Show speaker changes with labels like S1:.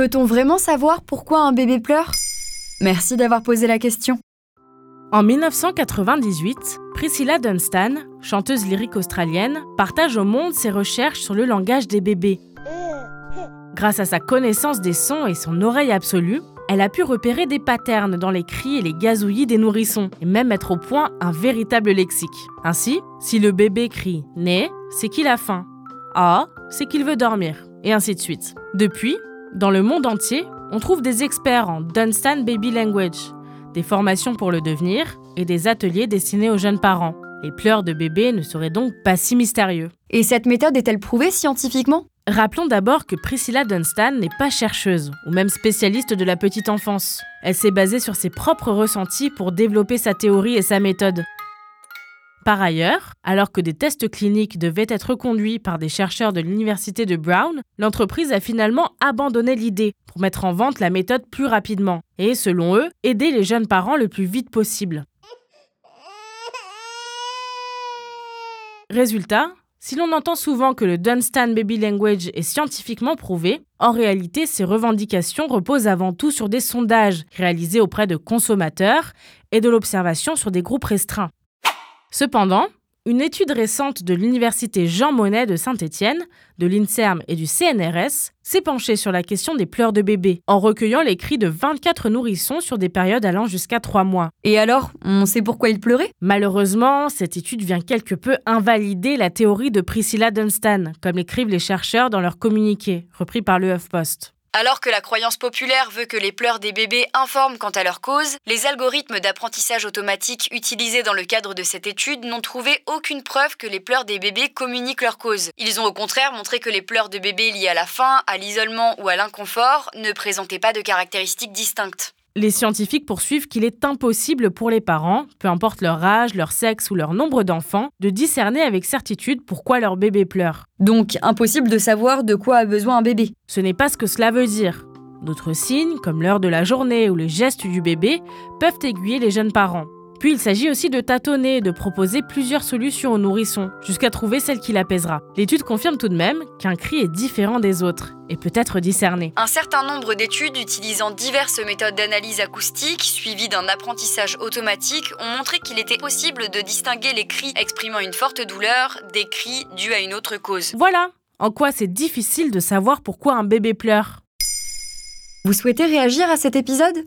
S1: Peut-on vraiment savoir pourquoi un bébé pleure? Merci d'avoir posé la question.
S2: En 1998, Priscilla Dunstan, chanteuse lyrique australienne, partage au monde ses recherches sur le langage des bébés. Grâce à sa connaissance des sons et son oreille absolue, elle a pu repérer des patterns dans les cris et les gazouillis des nourrissons, et même mettre au point un véritable lexique. Ainsi, si le bébé crie né, c'est qu'il a faim. Ah, c'est qu'il veut dormir. Et ainsi de suite. Depuis, dans le monde entier, on trouve des experts en Dunstan Baby Language, des formations pour le devenir et des ateliers destinés aux jeunes parents. Les pleurs de bébé ne seraient donc pas si mystérieux.
S1: Et cette méthode est-elle prouvée scientifiquement?
S2: Rappelons d'abord que Priscilla Dunstan n'est pas chercheuse ou même spécialiste de la petite enfance. Elle s'est basée sur ses propres ressentis pour développer sa théorie et sa méthode. Par ailleurs, alors que des tests cliniques devaient être conduits par des chercheurs de l'université de Brown, l'entreprise a finalement abandonné l'idée pour mettre en vente la méthode plus rapidement et, selon eux, aider les jeunes parents le plus vite possible. Résultat, si l'on entend souvent que le Dunstan Baby Language est scientifiquement prouvé, en réalité, ces revendications reposent avant tout sur des sondages réalisés auprès de consommateurs et de l'observation sur des groupes restreints. Cependant, une étude récente de l'Université Jean Monnet de Saint-Étienne, de l'INSERM et du CNRS s'est penchée sur la question des pleurs de bébés, en recueillant les cris de 24 nourrissons sur des périodes allant jusqu'à 3 mois.
S1: Et alors, on sait pourquoi ils pleuraient?
S2: Malheureusement, cette étude vient quelque peu invalider la théorie de Priscilla Dunstan, comme l'écrivent les chercheurs dans leur communiqué, repris par le HuffPost.
S3: Alors que la croyance populaire veut que les pleurs des bébés informent quant à leur cause, les algorithmes d'apprentissage automatique utilisés dans le cadre de cette étude n'ont trouvé aucune preuve que les pleurs des bébés communiquent leur cause. Ils ont au contraire montré que les pleurs de bébés liés à la faim, à l'isolement ou à l'inconfort ne présentaient pas de caractéristiques distinctes.
S2: Les scientifiques poursuivent qu'il est impossible pour les parents, peu importe leur âge, leur sexe ou leur nombre d'enfants, de discerner avec certitude pourquoi leur bébé pleure.
S1: Donc impossible de savoir de quoi a besoin un bébé.
S2: Ce n'est pas ce que cela veut dire. D'autres signes, comme l'heure de la journée ou les gestes du bébé, peuvent aiguiller les jeunes parents. Puis il s'agit aussi de tâtonner et de proposer plusieurs solutions aux nourrissons, jusqu'à trouver celle qui l'apaisera. L'étude confirme tout de même qu'un cri est différent des autres et peut être discerné.
S3: Un certain nombre d'études utilisant diverses méthodes d'analyse acoustique, suivies d'un apprentissage automatique, ont montré qu'il était possible de distinguer les cris exprimant une forte douleur des cris dus à une autre cause.
S2: Voilà en quoi c'est difficile de savoir pourquoi un bébé pleure.
S1: Vous souhaitez réagir à cet épisode?